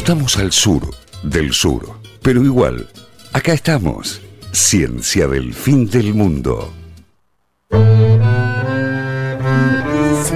Estamos al sur del sur, pero igual, acá estamos. Ciencia del fin del mundo.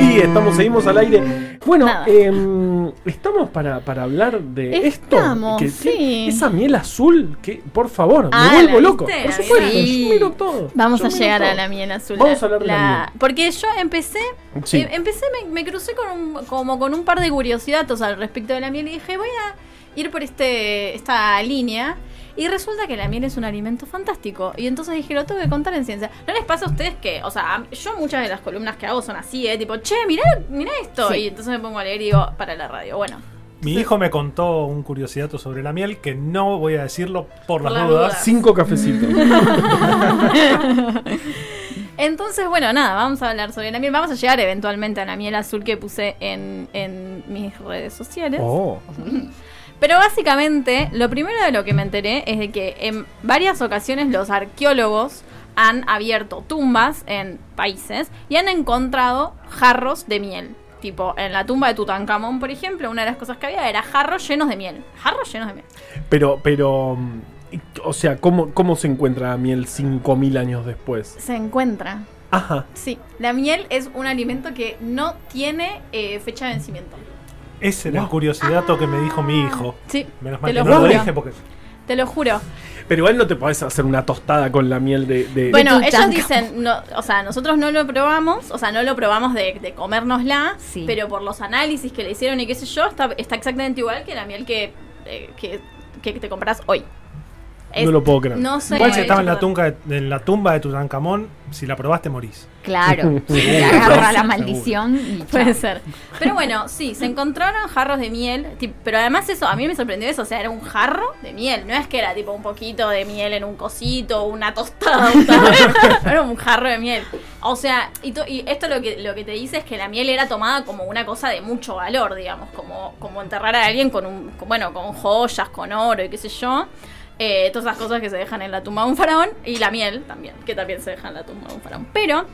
Sí, estamos, seguimos al aire. Bueno, em, estamos para, para hablar de Estamos, esto. sí. Esa miel azul, que por favor, Ah, me vuelvo ¿la loco. Por supuesto, yo miro todo. Vamos yo a llegar todo. a la miel azul. Vamos a hablar de la miel. Porque yo empecé, Sí. eh, empecé, me, me crucé con un, como con un par de curiosidades al respecto de la miel y dije, voy a ir por este esta línea. Y resulta que la miel es un alimento fantástico. Y entonces dije, lo tengo que contar en ciencia. ¿No les pasa a ustedes que, o sea, yo muchas de las columnas que hago son así, ¿eh? Tipo, che, mirá, mirá esto. Sí. Y entonces me pongo a leer y digo, para la radio. Bueno, Mi hijo me contó un curiosidato sobre la miel que no voy a decirlo por las las dudas. dudas. Cinco cafecitos. Entonces, bueno, nada, vamos a hablar sobre la miel. Vamos a llegar eventualmente a la miel azul que puse en, en mis redes sociales. oh. Pero básicamente, lo primero de lo que me enteré es de que en varias ocasiones los arqueólogos han abierto tumbas en países y han encontrado jarros de miel. Tipo, en la tumba de Tutankamón, por ejemplo, una de las cosas que había era jarros llenos de miel. Jarros llenos de miel. Pero, pero, mm, o sea, ¿cómo, cómo se encuentra la miel 5000 años después? Se encuentra. Ajá. Sí, la miel es un alimento que no tiene eh, fecha de vencimiento. Ese era el Wow. curiosidato que me dijo mi hijo. Sí, Menos te mal que lo no lo dije porque Te lo juro. Pero igual no te podés hacer una tostada con la miel de. de- Bueno, de ellos dicen, no, o sea, nosotros no lo probamos, o sea, no lo probamos de, de comérnosla, Sí. pero por los análisis que le hicieron y qué sé yo, está, está exactamente igual que la miel que, eh, que, que te compras hoy. Es- no lo puedo creer. No sé. igual si estaba en la, tumba de, en la tumba de Tutankamón, si la probaste morís. Claro, Sí. te agarra la maldición y Puede ser. Pero bueno, sí, se encontraron jarros de miel. Pero además eso, a mí me sorprendió eso. O sea, era un jarro de miel. No es que era tipo un poquito de miel en un cosito, una tostada. un tarro. era un jarro de miel. O sea, y, to- y esto lo que, lo que te dice es que la miel era tomada como una cosa de mucho valor, digamos. Como, como enterrar a alguien con un, con- bueno, con joyas, con oro y qué sé yo. Eh, todas esas cosas que se dejan en la tumba de un faraón. Y la miel también, que también se deja en la tumba de un faraón. Pero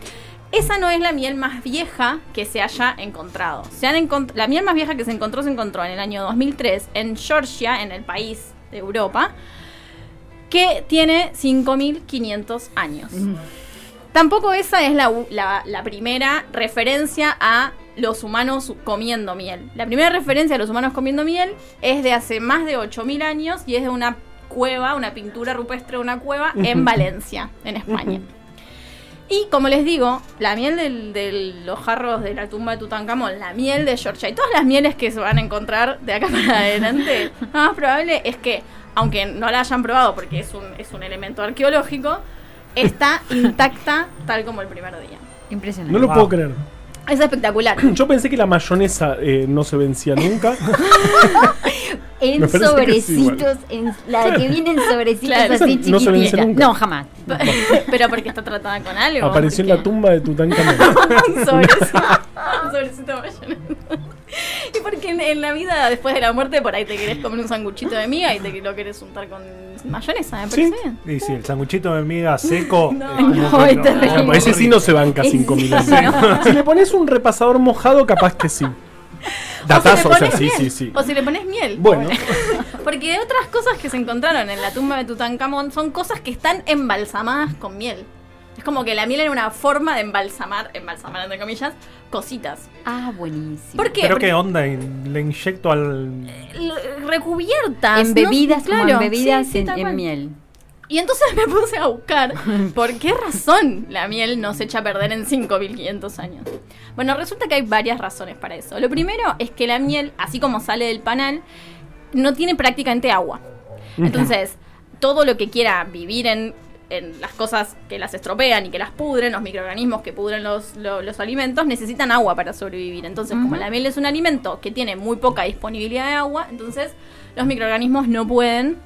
esa no es la miel más vieja que se haya encontrado. Se han encont- la miel más vieja que se encontró se encontró en el año 2003 en Georgia, en el país de Europa, que tiene 5.500 años. Tampoco esa es la, la- la primera referencia a los humanos comiendo miel. La primera referencia a los humanos comiendo miel es de hace más de 8.000 años y es de una cueva, una pintura rupestre de una cueva en Valencia, en España. Y como les digo, la miel del- de los jarros de la tumba de Tutankamón, la miel de Georgia y todas las mieles que se van a encontrar de acá para adelante, lo más probable es que, aunque no la hayan probado porque es un, es un elemento arqueológico, está intacta tal como el primer día. Impresionante. No lo Wow. puedo creer. Es espectacular. Yo pensé que la mayonesa eh, no se vencía nunca. En sí, sobrecitos, en, la que viene en sobrecitos Claro, así no nunca. No, jamás. Pero porque está tratada con algo. Apareció en la tumba de Tutankamón. un sobrecito, un sobrecito. Y porque en, en la vida después de la muerte por ahí te querés comer un sanguchito de miga y te lo querés untar con mayonesa, me parece Sí. bien. Y sí, el sanguchito de miga seco. No, es como no, que es terrible. Bueno, ese sí no se banca 5000 años. Si le pones un repasador mojado, capaz que sí. Datazo, o si le sea, pones sí, miel, sí, sí. O si le pones miel. Bueno. Porque otras cosas que se encontraron en la tumba de Tutankamón son cosas que están embalsamadas con miel. Es como que la miel era una forma de embalsamar, embalsamar entre comillas, cositas. Ah, buenísimo. ¿Por qué? Pero Porque qué onda, le inyecto al. l- recubiertas. En ¿no? bebidas, como Claro, en bebidas sí, sí, en, miel. Y entonces me puse a buscar por qué razón la miel no se echa a perder en 5500 años. Bueno, resulta que hay varias razones para eso. Lo primero es que la miel, así como sale del panal, no tiene prácticamente agua. Entonces, todo lo que quiera vivir en, en las cosas que las estropean y que las pudren, los microorganismos que pudren los, lo- los alimentos, necesitan agua para sobrevivir. Entonces, como la miel es un alimento que tiene muy poca disponibilidad de agua, entonces los microorganismos no pueden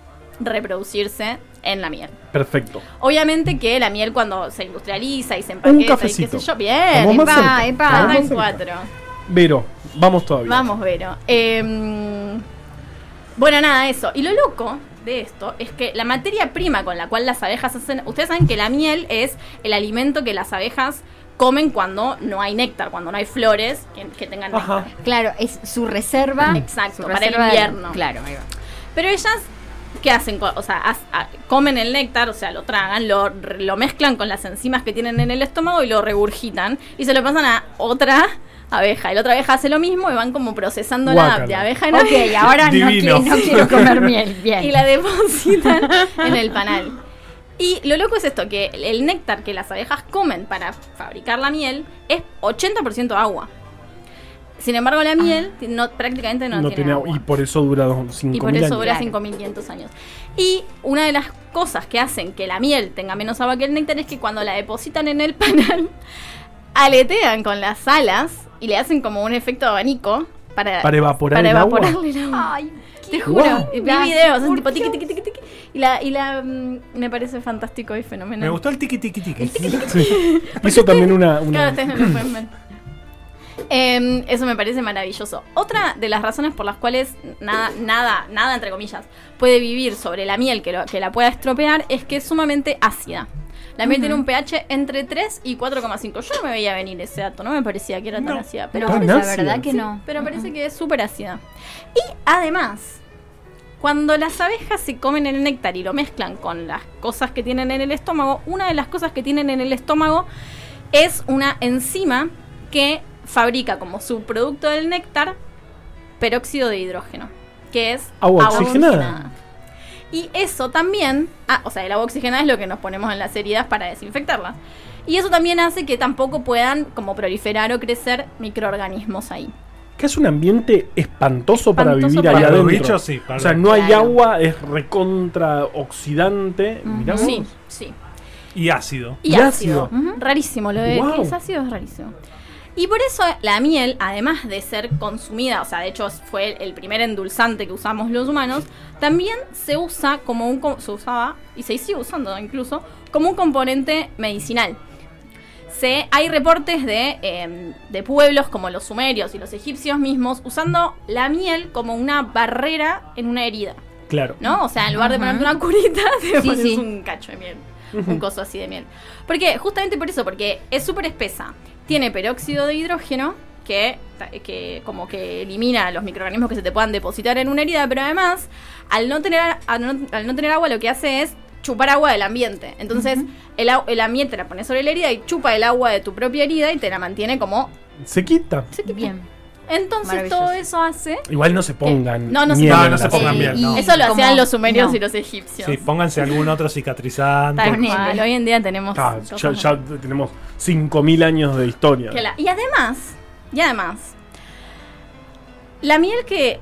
reproducirse en la miel. Perfecto. Obviamente que la miel cuando se industrializa y se empaqueta y qué cafecito. sé yo, bien, Vamos más epa, epa, cuatro. Vero, vamos todavía. Vamos, Vero. Em, bueno, nada, eso. Y lo loco de esto es que la materia prima con la cual las abejas hacen. Ustedes saben que la miel es el alimento que las abejas comen cuando no hay néctar, cuando no hay flores que, que tengan Ajá. néctar. Claro, es su reserva. Exacto, su para el de- invierno. Claro, ahí va. Pero ellas, ¿qué hacen? O sea, haz- a- comen el néctar, o sea, lo tragan, lo, lo mezclan con las enzimas que tienen en el estómago y lo regurgitan. Y se lo pasan a otra abeja. Y la otra abeja hace lo mismo y van como procesando la de abeja en Ok, ahora no Divino. quiero, no quiero comer miel. Bien. y la depositan en el panal. Y lo loco es esto, que el néctar que las abejas comen para fabricar la miel es 80% agua. Sin embargo, la miel no, prácticamente no, No tiene tiene agua. agua. Y por eso dura dos- Y 5.000 por eso años. dura Claro. 5.500 años. Y una de las cosas que hacen que la miel tenga menos agua que el néctar es que cuando la depositan en el panal, aletean con las alas y le hacen como un efecto abanico para, Para evaporar para el agua. evaporarle el agua. Ay, Te juro, Wow. vi videos, por tipo tiqui, tiqui, tiqui, tiqui. Y la, y la mm, me parece fantástico y fenomenal. Me gustó el tiki tiki tiki. Sí. Hizo también una. una- Claro, ustedes no lo pueden ver. Em, eso me parece maravilloso. Otra de las razones por las cuales nada, nada, nada entre comillas, puede vivir sobre la miel que, lo- que la pueda estropear es que es sumamente ácida. La miel tiene un pH entre 3 y 4,5. Yo no me veía venir ese dato, no me parecía que era tan ácida. Pero, la verdad que sí, no. pero parece que es súper ácida. Y además, cuando las abejas se comen el néctar y lo mezclan con las cosas que tienen en el estómago, una de las cosas que tienen en el estómago es una enzima que fabrica como subproducto del néctar peróxido de hidrógeno, que es Agua oxigenada. Y eso también, ah, o sea, el agua oxigenada es lo que nos ponemos en las heridas para desinfectarlas. Y eso también hace que tampoco puedan como proliferar o crecer microorganismos ahí. Que es un ambiente espantoso, para Espantoso vivir para los adentro. bichos, sí. para O sea, no hay agua, es recontra oxidante. Mirá vos. Sí, sí. Y ácido. Y, Y ácido. Rarísimo, lo de que es ácido es rarísimo. Y por eso la miel, además de ser consumida, o sea, de hecho fue el, primer endulzante que usamos los humanos, también se usa como un se usaba y se sigue usando incluso como un componente medicinal. Se, hay reportes de, eh, de pueblos como los sumerios y los egipcios mismos usando la miel como una barrera en una herida. Claro. ¿no? O sea, en lugar de ponerte una curita, te Sí, pones sí. un cacho de miel. Un coso así de miel. ¿Por qué? Justamente por eso, porque es súper espesa. Tiene peróxido de hidrógeno, que, que como que elimina los microorganismos que se te puedan depositar en una herida, pero además, al no tener, al no, al no tener agua, lo que hace es chupar agua del ambiente. Entonces, el, el ambiente te la pones sobre la herida y chupa el agua de tu propia herida y te la mantiene como... Se quita. Bien. Entonces, todo eso hace... Igual no se pongan. No, no se pongan. No, se pongan no. Eso lo hacían los sumerios no. y los egipcios. Sí, pónganse algún otro cicatrizante. Cual, Hoy en día tenemos. Ah, ya, ya tenemos 5.000 años de historia. Que la- y además, y además, la miel que.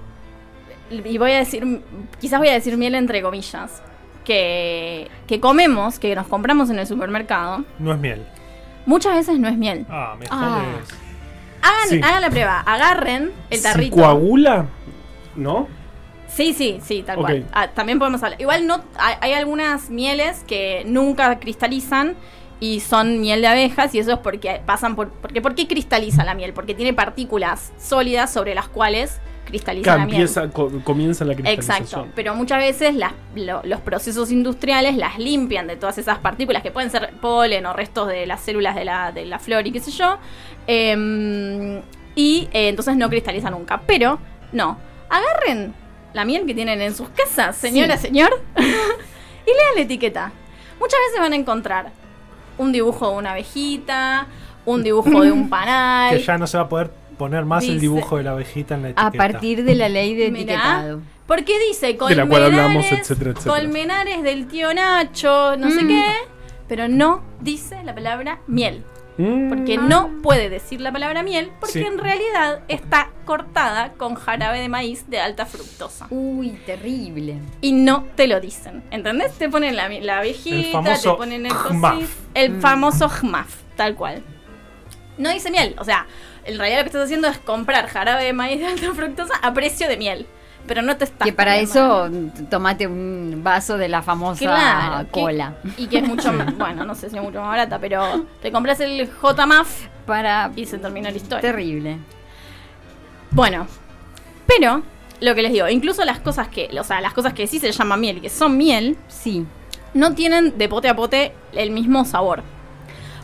Y voy a decir, quizás voy a decir miel entre comillas, que, que comemos, que nos compramos en el supermercado, No es miel. muchas veces no es miel. Ah, me Ah. Hagan, Sí. hagan la prueba, agarren el tarrito. coagula, ¿no? Sí, sí, sí, tal cual. Ah, también podemos hablar. Igual no hay, hay algunas mieles que nunca cristalizan y son miel de abejas y eso es porque pasan por porque ¿por qué cristaliza la miel? Porque tiene partículas sólidas sobre las cuales cristaliza Que la miel. empieza, co- comienza la cristalización. Exacto, pero muchas veces las- lo- los procesos industriales las limpian de todas esas partículas que pueden ser polen o restos de las células de la, de la flor y qué sé yo. em, y eh, entonces no cristaliza nunca. Pero no, agarren la miel que tienen en sus casas, señora, señor, y lean la etiqueta. Muchas veces van a encontrar un dibujo de una abejita, un dibujo de un panal. Que ya no se va a poder poner más el dibujo de la abejita en la etiqueta. A partir de la ley de Mirá. etiquetado. Porque dice De la colmenares, cual hablamos, etcétera, etcétera. colmenares del tío Nacho, no sé Mm. qué, pero no dice la palabra miel. Mm. Porque no puede decir la palabra miel porque Sí. en realidad está cortada con jarabe de maíz de alta fructosa. Uy, terrible. Y no te lo dicen, ¿entendés? Te ponen la, la abejita, El famoso te ponen el cosito, el Mm. famoso jmaf, tal cual. No dice miel, o sea, en realidad lo que estás haciendo es comprar jarabe de maíz de alta fructosa a precio de miel. Pero no te estás Que para eso tomate un vaso de la famosa Claro, que- cola. y que es mucho, bueno, no sé si es mucho más barata, pero te compras el JMAF Para. y se termina la historia. Terrible. Bueno, pero lo que les digo, incluso las cosas que, o sea, las cosas que sí se llaman miel y que son miel, Sí. no tienen de pote a pote el mismo sabor.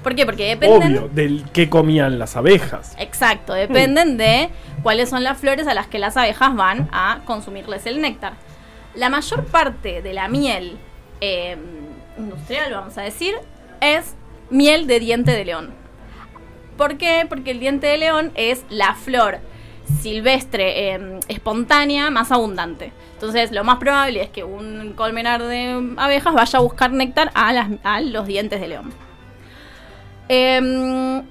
¿Por qué? Porque dependen. Obvio, del que comían las abejas. Exacto, dependen de cuáles son las flores a las que las abejas van a consumirles el néctar. La mayor parte de la miel eh, industrial, vamos a decir, es miel de diente de león. ¿Por qué? Porque el diente de león es la flor silvestre eh, espontánea más abundante. Entonces, lo más probable es que un colmenar de abejas vaya a buscar néctar a, las- a los dientes de león. Em,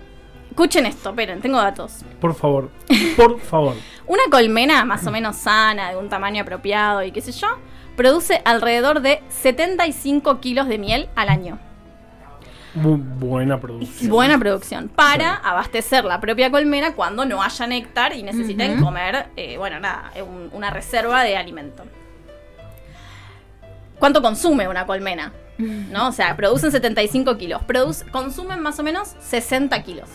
escuchen esto, esperen, tengo datos. Por favor, por favor. Una colmena más o menos sana, de un tamaño apropiado y qué sé yo, produce alrededor de 75 kilos de miel al año. Buena producción. Buena producción. Para abastecer la propia colmena cuando no haya néctar y necesiten comer, eh, bueno, nada, un- una reserva de alimento. ¿Cuánto consume una colmena? ¿No? O sea, producen 75 kilos. Produc- consumen más o menos 60 kilos.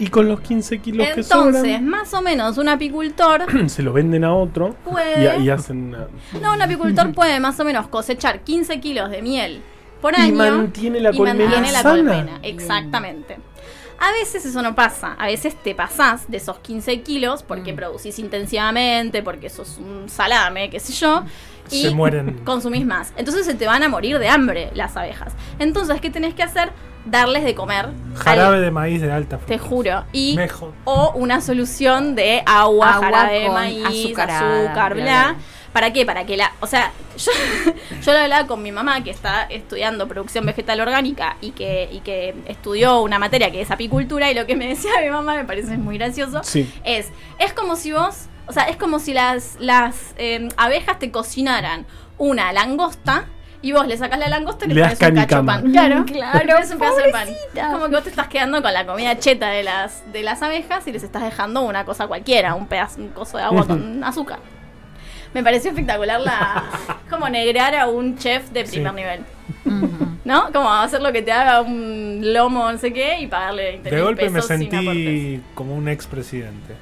Y con los 15 kilos que Entonces, sobran, más o menos un apicultor se lo venden a otro puede. y, y hacen una- No, un apicultor puede más o menos cosechar 15 kilos de miel por Y año. mantiene la y colmena mantiene la sana. colmena, exactamente. A veces eso no pasa, a veces te pasás de esos 15 kilos porque Mm. producís intensivamente, porque sos un salame, qué sé yo, y Se mueren. consumís más. Entonces se te van a morir de hambre las abejas. Entonces, ¿qué tenés que hacer? Darles de comer. al- Jarabe de maíz de alta te fructosa. juro. Y Mejor. o una solución de agua, Agua jarabe de maíz, azucarada, azúcar, bla. bla, bla. ¿Para qué? Para que la. O sea, yo, yo lo hablaba con mi mamá que está estudiando producción vegetal orgánica y que, y que estudió una materia que es apicultura y lo que me decía mi mamá me parece muy gracioso. Sí. Es, es como si vos. O sea, es como si las, las eh, abejas te cocinaran una langosta. Y vos le sacás la langosta y le, Le das pones un cacho pan. Claro, Claro, pones un pedazo de pan. Como que vos te estás quedando con la comida cheta de las, de las abejas y les estás dejando una cosa cualquiera, un pedazo, un coso de agua con azúcar. Me pareció espectacular la. como negrear a un chef de primer Sí. nivel. ¿No? Como hacer lo que te haga un lomo, no sé qué, y pagarle 20 De golpe me pesos sentí como un expresidente.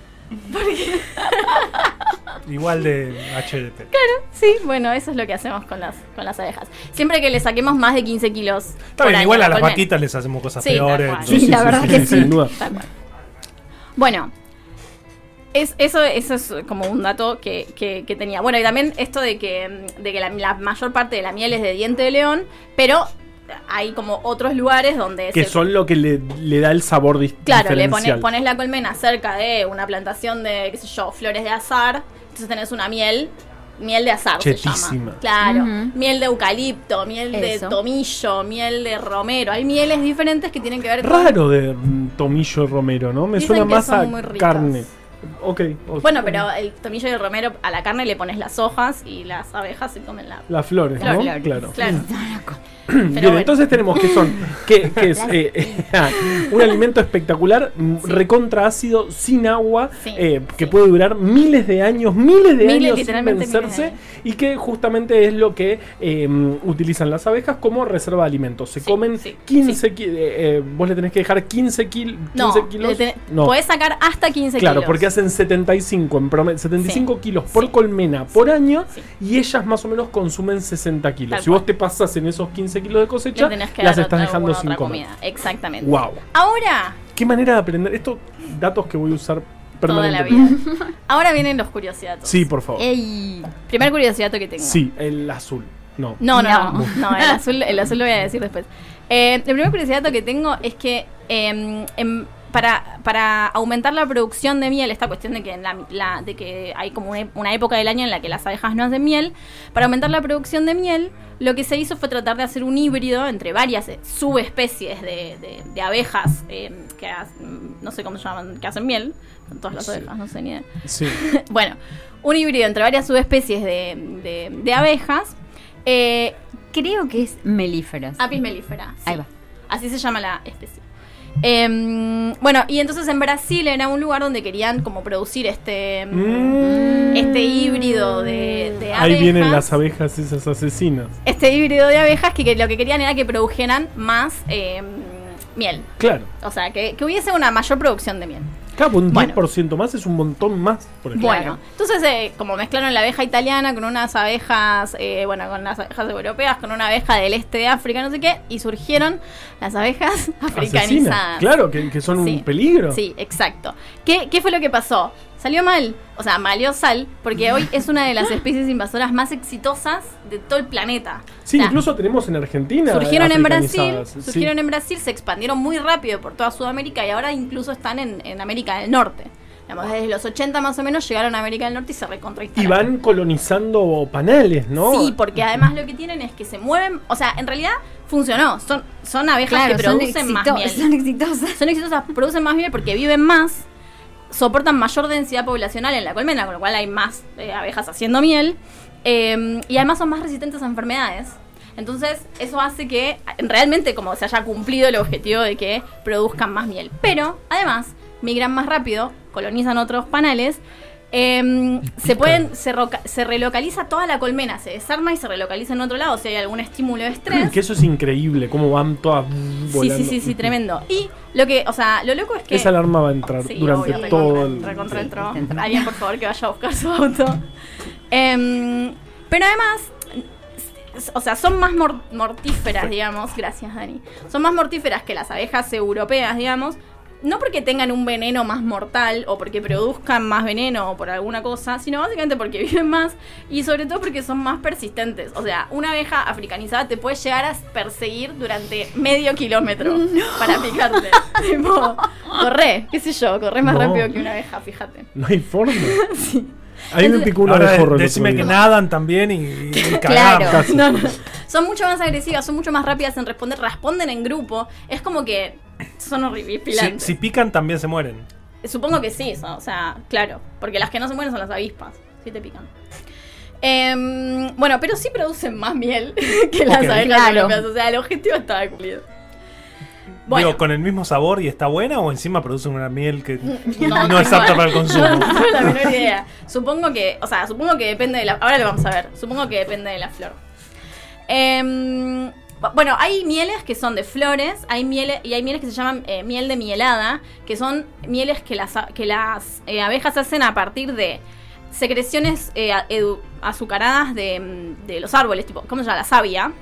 Igual de HDP. Sí, bueno, eso es lo que hacemos con las, con las abejas. Siempre que le saquemos más de 15 kilos. Está bien, igual a las vaquitas les hacemos cosas Sí, tal peores. cual. Sí, la verdad que sí. Tal cual. Bueno, es, eso, eso es como un dato que, que- que tenía. Bueno, y también esto de que, de que la, la mayor parte de la miel es de diente de león, pero hay como otros lugares donde Que se- son lo que le, le da el sabor dis- Claro, le pones, la colmena cerca de una plantación de, qué sé yo, flores de azar, entonces tenés una miel, miel de azar se Chetísima. llama. Claro, miel de eucalipto, miel Eso. de tomillo, miel de romero. Hay mieles diferentes que tienen que ver con... Raro de mm, tomillo romero, ¿no? Me Dicen suena más a carne. Ok. o- Bueno, pero el tomillo y el romero a la carne le pones las hojas y las abejas se comen la... Las flores, ¿no? Flores. Claro. Claro. Bien, bueno. entonces tenemos que son que, que es eh, un alimento espectacular, m- recontra ácido, sin agua, Sí, eh, que sí. puede durar miles de años, miles de Miles, años sin de vencerse años. y que justamente es lo que eh, utilizan las abejas como reserva de alimentos. Se Sí, comen sí, 15 ki- eh, eh, vos le tenés que dejar 15, kil- 15 No, kilos. No. podés sacar hasta 15 Claro, kilos. porque hacen 75 en promedio, 75 Sí, kilos por sí, colmena por año sí. y ellas más o menos consumen 60 kilos. Tal si vos cual. te pasas en esos 15 kilos de cosecha, Le tenés que las estás dejando sin comer. comida. Exactamente. Wow. Ahora, Qué manera de aprender. Estos datos que voy a usar toda la permanentemente. vida. Ahora vienen los curiosidades. Sí, por favor. Ey. Primer curiosidad que tengo. Sí, el azul. No. No, no, no, el, azul, el azul lo voy a decir después. Eh, el primer curiosidad que tengo es que eh, em, para, para aumentar la producción de miel, esta cuestión de que, en la, la- de que hay como una, una época del año en la que las abejas no hacen miel, para aumentar la producción de miel, lo que se hizo fue tratar de hacer un híbrido entre varias eh, subespecies de, de- de abejas eh, que no sé cómo se llaman, que hacen miel. Son todas las Sí. abejas, no sé ni idea. Sí. bueno, un híbrido entre varias subespecies de, de- de abejas. Eh, Creo que es melíferas. apis mellifera. sí. Ahí va. Así se llama la especie. Em, bueno, y entonces en Brasil era un lugar donde querían como producir este, Mm. este híbrido de, de abejas. Ahí vienen las abejas esas asesinas. Este híbrido de abejas que, que lo que querían era que produjeran más em, miel. Claro. O sea, que, que hubiese una mayor producción de miel. Claro, un Bueno. 10% más es un montón más. Por ejemplo. Bueno, entonces eh, como mezclaron la abeja italiana con unas abejas, eh, bueno, con las abejas europeas, con una abeja del este de África, no sé qué, y surgieron las abejas africanizadas. Asesinas. Claro, que, que son Sí. un peligro. Sí, exacto. ¿Qué, ¿Qué fue lo que pasó? Salió mal, o sea, malió sal, porque hoy es una de las especies invasoras más exitosas de todo el planeta. Sí, O sea, incluso tenemos en Argentina. surgieron en Brasil, sí. surgieron en Brasil, se expandieron muy rápido por toda Sudamérica y ahora incluso están en, en América del Norte. Digamos, desde los 80 más o menos llegaron a América del Norte y se Y recontrainstalaron. van colonizando panales, ¿no? Sí, porque además lo que tienen es que se mueven, o sea, en realidad funcionó. Son, son abejas Claro, que son, producen más miel. son exitosas. Son exitosas, producen más miel porque viven más, soportan mayor densidad poblacional en la colmena, con lo cual hay más eh, abejas haciendo miel. eh, y además son más resistentes a enfermedades. Entonces, eso hace que eh, realmente como se haya cumplido el objetivo de que produzcan más miel. Pero, además, migran más rápido, colonizan otros panales. Eh, se pueden, se, roca- se relocaliza toda la colmena, se desarma y se relocaliza en otro lado si hay algún estímulo de estrés. Que eso es increíble, cómo van todas Sí, volando. sí, sí, sí, tremendo. Y lo que, o sea, lo loco es que. Esa alarma va a entrar Sí, durante obvio, todo recontra- el. recontra entró. Alguien, por favor, que vaya a buscar su auto. Em, pero además, o sea, son más mor- mortíferas, digamos. Gracias, Dani. Son más mortíferas que las abejas europeas, digamos. No porque tengan un veneno más mortal o porque produzcan más veneno o por alguna cosa, sino básicamente porque viven más y sobre todo porque son más persistentes. O sea, una abeja africanizada te puede llegar a perseguir durante medio kilómetro para picarte. tipo, corre, qué sé yo, corre más No. rápido que una abeja, fíjate. No hay forma. Sí. A mí me picó una Ahora el decime que nadan también y, y. Claro. Casi. No, no. Son mucho más agresivas, son mucho más rápidas en responder, responden en grupo. Es como que son Si, horripilantes. si pican también se mueren. Supongo que sí, son- o sea, claro. Porque las que no se mueren son las avispas. Sí te pican. Em, bueno, pero sí producen más miel que las Ok. abejas Claro. europeas. O sea, el objetivo estaba cumplido. Bueno, Digo, con el mismo sabor y está buena o encima producen una miel que No, no, es apta para el consumo. No tengo la menor idea. Supongo que, o sea, supongo que depende de la. Ahora lo vamos a ver. Supongo que depende de la flor. Bu- bueno, hay mieles que son de flores, hay mieles y hay mieles que se llaman eh, miel de mielada, que son mieles que las que las eh, abejas hacen a partir de secreciones eh, edu- azucaradas de, mm, de los árboles, tipo, ¿cómo se llama? La savia.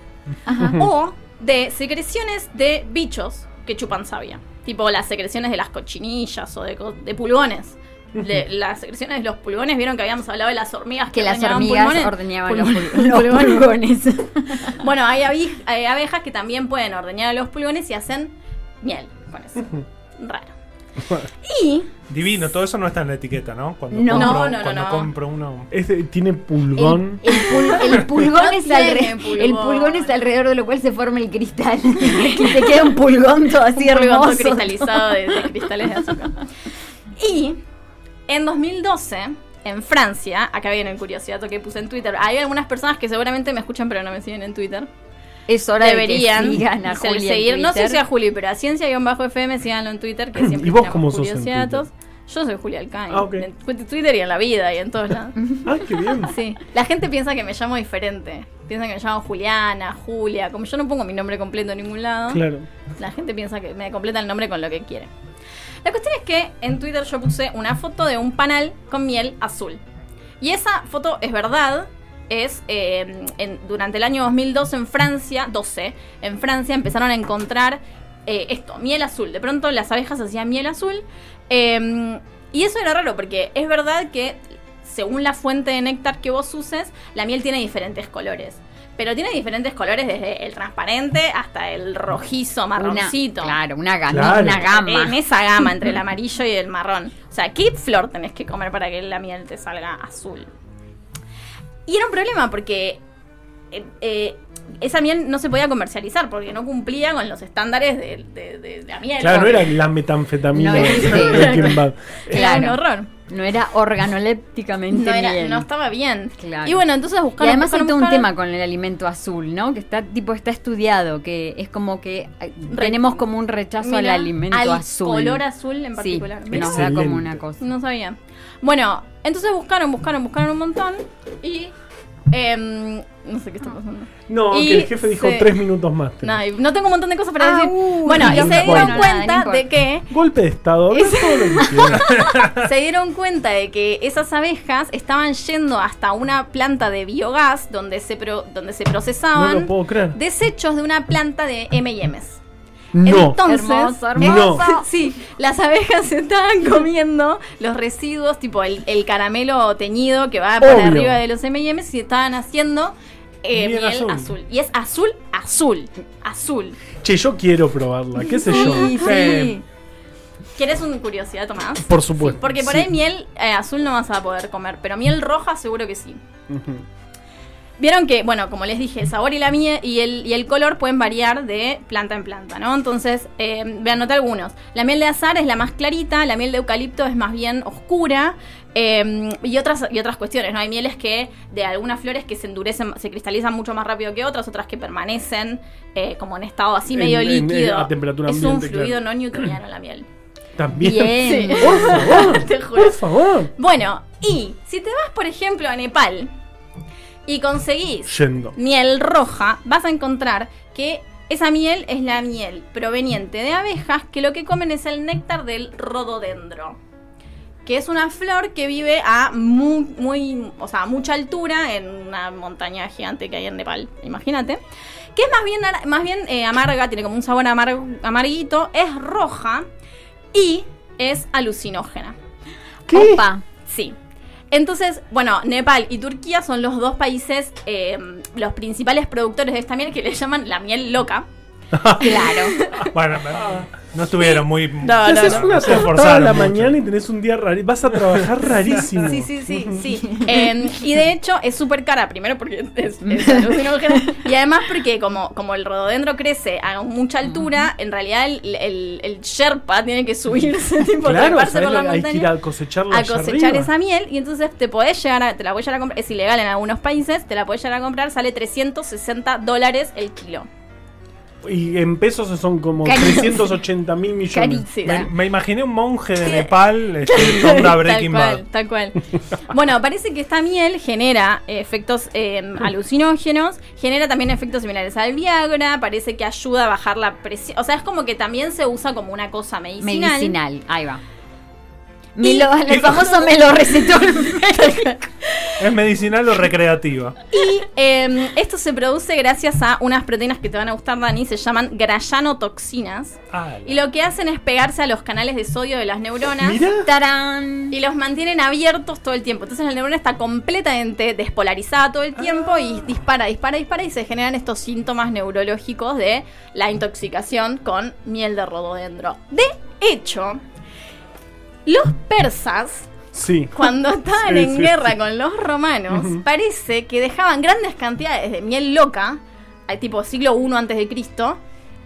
O de secreciones de bichos que chupan savia. Tipo las secreciones de las cochinillas o de, de pulgones. Le- las secreciones de los pulgones, vieron que habíamos hablado de las hormigas Que las ordeñaban hormigas pulmones? ordeñaban los, Pulmones. pul- los Pulgones. pulgones. Bueno, hay, hay abejas que también pueden ordeñar a los pulgones y hacen miel con eso. Raro. Y Divino, todo eso no está en la etiqueta, ¿no? Cuando No. compro, No, no, cuando no. compro uno. Este tiene pulgón. El, el pul- el pulgón No es tiene alre- pulgón. el pulgón es alrededor de lo cual se forma el cristal. que te queda un pulgón todo así un pulgón todo hermoso. cristalizado de, de cristales de azúcar. Y en 2012, en Francia, acá viene el curiosidad que puse en Twitter. Hay algunas personas que seguramente me escuchan pero no me siguen en Twitter. Es hora Deberían de que sigan a en seguir, no sé si a Juli, pero a ciencia-fm síganlo en Twitter, que siempre ¿Y vos cómo sos en. Yo soy Julia Alcain. Ah. En Twitter y en la vida y en todos lados. Ay, qué bien. Sí, la gente piensa que me llamo diferente. Piensa que me llamo Juliana, Julia. Como yo no pongo mi nombre completo en ningún lado, Claro. la gente piensa que me completa el nombre con lo que quiere. La cuestión es que en Twitter yo puse una foto de un panal con miel azul. Y esa foto es verdad. Es eh, en- durante el año 2012 en Francia, 12, en Francia empezaron a encontrar eh, esto, miel azul. De pronto las abejas hacían miel azul. eh, y eso era raro porque es verdad que según la fuente de néctar que vos uses, la miel tiene diferentes colores. Pero tiene diferentes colores desde el transparente hasta el rojizo, Una- marroncito. claro, una gama. Claro. Una gama. En esa gama entre el amarillo y el marrón. O sea, ¿qué flor tenés que comer para que la miel te salga azul? Y era un problema porque eh, eh, esa miel no se podía comercializar porque no cumplía con los estándares de, de- de la miel. Claro, no era la metanfetamina No, de sí. Era un Claro. horror. No era organolépticamente No, era- bien. no estaba bien. Claro. Y bueno, entonces Y buscaron. además hay buscaron, todo un tema con el alimento azul, ¿no? Que está tipo está estudiado, que es como que eh, tenemos como un rechazo al alimento al azul. color azul en Sí, particular. que nos da como una cosa. No sabía. Bueno, entonces buscaron, buscaron, buscaron un montón y Em, no sé qué está pasando. No, Y que el jefe dijo se- tres minutos más. No, no tengo un montón de cosas para Ah, decir. uy, bueno, y se dieron cuenta de que Golpe de estado, Ese- todo lo que quieras. se dieron cuenta de que esas abejas estaban yendo hasta una planta de biogás donde se pro- donde se No procesaban lo puedo creer. desechos de una planta de M&M's. No. Entonces, Hermoso, eh, hermoso. sí, las abejas se estaban comiendo los residuos, tipo el, el caramelo teñido que va para Obvio. arriba de los M&M's y estaban haciendo eh, Miel miel, azul. azul. Y es azul, azul, azul. Che, yo quiero probarla, qué sé yo. Sí, sí. ¿Quieres una curiosidad, Tomás? Por supuesto. Porque por sí. ahí miel eh, azul no vas a poder comer, pero miel roja seguro que sí. Ujú. Vieron que, bueno, como les dije, el sabor y la miel y el, y el color pueden variar de planta en planta, ¿no? Entonces, eh, vean, anoté algunos. La miel de azar es la más clarita, la miel de eucalipto es más bien oscura. eh, y otras y otras cuestiones, ¿no? Hay mieles que de algunas flores que se endurecen, se cristalizan mucho más rápido que otras, otras que permanecen eh, como en estado así medio en- en- líquido. a temperatura es ambiente, un fluido claro. no newtoniano la miel. También. Bien. Sí. Por favor. Te juro. Por favor. Bueno, y si te vas, por ejemplo, a Nepal y conseguís Yendo. miel roja, vas a encontrar que esa miel es la miel proveniente de abejas que lo que comen es el néctar del rododendro. Que es una flor que vive a muy, muy, o sea, a mucha altura en una montaña gigante que hay en Nepal. Imagínate. Que es más bien, más bien eh, amarga, tiene como un sabor amar- amarguito, es roja y es alucinógena. ¿Qué? Opa. Sí. Entonces, bueno, Nepal y Turquía son los dos países, eh, los principales productores de esta miel que le llaman la miel loca. Claro. Bueno, no estuvieron muy. No, no, haces no. una tostada la mucho. mañana y tenés un día rarísimo. Vas a trabajar rarísimo. Sí, sí, sí, sí. Eh, y de hecho es súper cara, primero porque es, es alucinógena y además porque como, como el rododendro crece a mucha altura, en realidad el, el, el Sherpa tiene que subirse, tipo, Claro, treparse ¿sabes por la que hay que ir montaña. a cosecharla a cosechar arriba? esa miel y entonces te podés llegar a, te la podés llegar a comprar, es ilegal en algunos países, te la podés llegar a comprar, sale 360 dólares el kilo. Y en pesos son como Carísimo. 380 mil millones. Me, imaginé un monje de Nepal este, tal Breaking cual, Bad. tal cual. Bueno, parece que esta miel genera efectos eh, alucinógenos, genera también efectos similares al Viagra, parece que ayuda a bajar la presión. O sea, es como que también se usa como una cosa medicinal. Medicinal. Ahí va. Me lo- el famoso me lo recetó el médico. ¿Es medicinal o recreativa? Y eh, esto se produce gracias a unas proteínas que te van a gustar, Dani, se llaman grayanotoxinas. Ah, Y lo que hacen es pegarse a los canales de sodio de las neuronas. Mirá. Tarán. Y los mantienen abiertos todo el tiempo. Entonces la neurona está completamente despolarizada todo el tiempo y dispara, dispara, dispara y se generan estos síntomas neurológicos de la intoxicación con miel de rododendro. De hecho, los persas, Sí. cuando estaban Sí, en sí, guerra sí. con los romanos, parece que dejaban grandes cantidades de miel loca, al tipo siglo I antes de Cristo.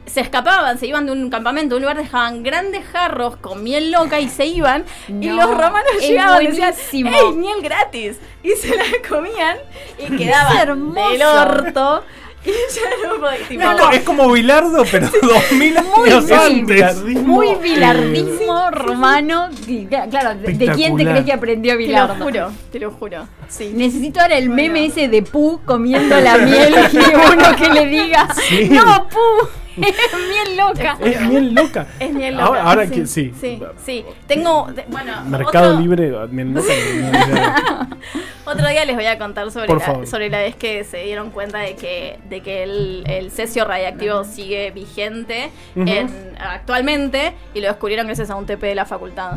Se escapaban, se iban de un campamento, de un lugar, dejaban grandes jarros con miel loca y se iban. y los romanos llegaban y decían. ¡Ey, miel gratis! Y se la comían y quedaban hermoso. del orto. Y ya no podía. tipo, Es co- es como Bilardo, pero 2000 Muy años antes. Bilardismo, Muy eh, bilardismo romano. Y, Claro, ¿de- ¿de quién te crees que aprendió te lo Bilardo? juro, te lo juro. Sí. Necesito ahora el meme ese de Pu comiendo la miel y uno que le diga, Sí. no, Pu, es miel loca. Es miel loca. Es miel loca. Ahora, ahora que sí. Sí, sí. Tengo. bueno, Mercado otro, Libre, miel loca. Otro día les voy a contar sobre Por la, favor. sobre la vez que se dieron cuenta de que, de que el, el cesio radiactivo sigue vigente en- actualmente y lo descubrieron gracias a un TP de la facultad.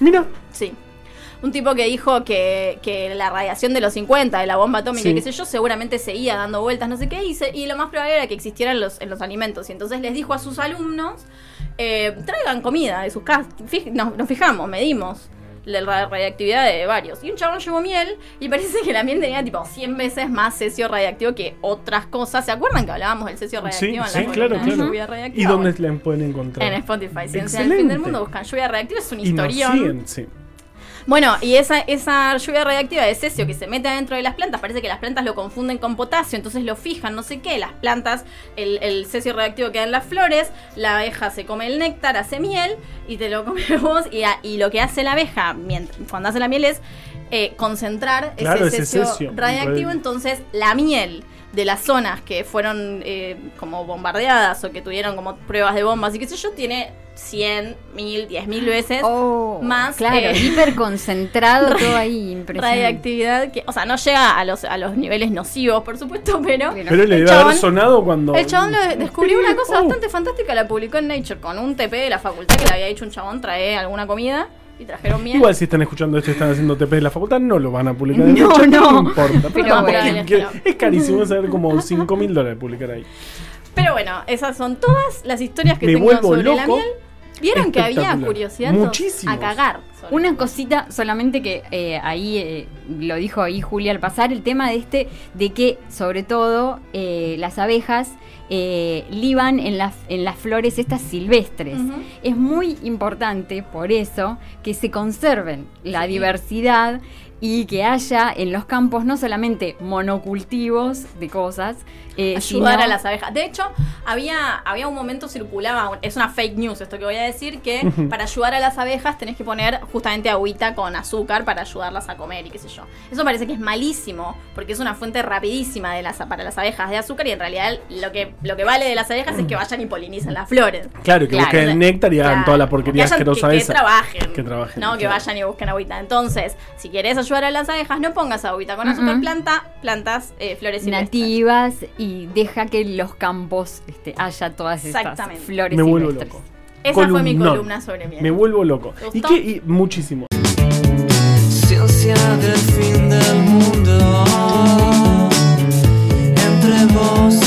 Mira. Sí. Un tipo que dijo que, que la radiación de los 50, de la bomba atómica, Sí. qué sé yo, seguramente seguía dando vueltas, no sé qué, y, se- y lo más probable era que existiera en los, en los alimentos. Y entonces les dijo a sus alumnos, eh, traigan comida de sus casas. Fij- nos, nos fijamos, medimos la ra- radiactividad de varios. Y un chabón llevó miel y parece que la miel tenía tipo 100 veces más cesio radiactivo que otras cosas. ¿Se acuerdan que hablábamos del cesio Sí, radiactivo en sí, la claro, columna de claro. lluvia radiactiva? ¿Y dónde la pueden encontrar? En Spotify, Ciencia del. Fin del Mundo, buscan lluvia reactiva, es historia. siguen, sí. Bueno, y esa, esa lluvia radiactiva de cesio que se mete adentro de las plantas, parece que las plantas lo confunden con potasio, entonces lo fijan, no sé qué, las plantas, el, el cesio radiactivo queda en las flores, la abeja se come el néctar, hace miel y te lo comes vos, y, a- y lo que hace la abeja mient- cuando hace la miel es eh, concentrar Claro, ese ese cesio cesio. radiactivo. Entonces, la miel de las zonas que fueron eh, como bombardeadas o que tuvieron como pruebas de bombas y qué sé yo, tiene 100, 1000, 10.000 veces Oh, más, Claro, eh, hiper concentrado todo ahí, impresionante. radiactividad que, o sea, no llega a los, a los niveles nocivos, por supuesto, pero... Pero- le El debe haber chabón- sonado cuando. El chabón lo- descubrió una cosa Oh. bastante fantástica, la publicó en Nature con un TP de la facultad que le había dicho un chabón, trae alguna comida y trajeron miel. Igual si están escuchando esto y están haciendo TP de la facultad, no lo van a publicar No, Nature, no. importa. Pero tampoco bueno. Es carísimo, saber como 5 mil dólares publicar ahí. Pero bueno, esas son todas las historias que Me tengo sobre la loco. miel. ¿Vieron que había curiosidad Muchísimos. a cagar? Una cosita solamente que eh, ahí eh, lo dijo ahí Julia al pasar, el tema de este, de que sobre todo eh, las abejas eh, liban en las, en las flores estas silvestres. Es muy importante por eso que se conserven la Sí. diversidad y que haya en los campos no solamente monocultivos de cosas, eh, ayudar sino- a las abejas. De hecho, había, había un momento circulaba, es una fake news esto que voy a decir, que para ayudar a las abejas tenés que poner justamente agüita con azúcar para ayudarlas a comer y qué sé yo. Eso parece que es malísimo, porque es una fuente rapidísima de las, para las abejas de azúcar y en realidad lo que, lo que vale de las abejas es que vayan y polinicen las flores. Claro, que Claro, busquen el néctar y hagan Claro, toda la porquería que hayan- que, que trabajen. Que trabajen, No, que vayan y busquen agüita. Entonces, si querés ayudar a las abejas, no pongas agüita con azúcar, uh planta plantas eh, flores nativas y deja que los campos este, haya todas estas flores. Me vuelvo loco. Esa fue mi columna sobre miel. Me vuelvo loco. ¿Y, qué? muchísimo. Ciencia del fin del mundo entre vos.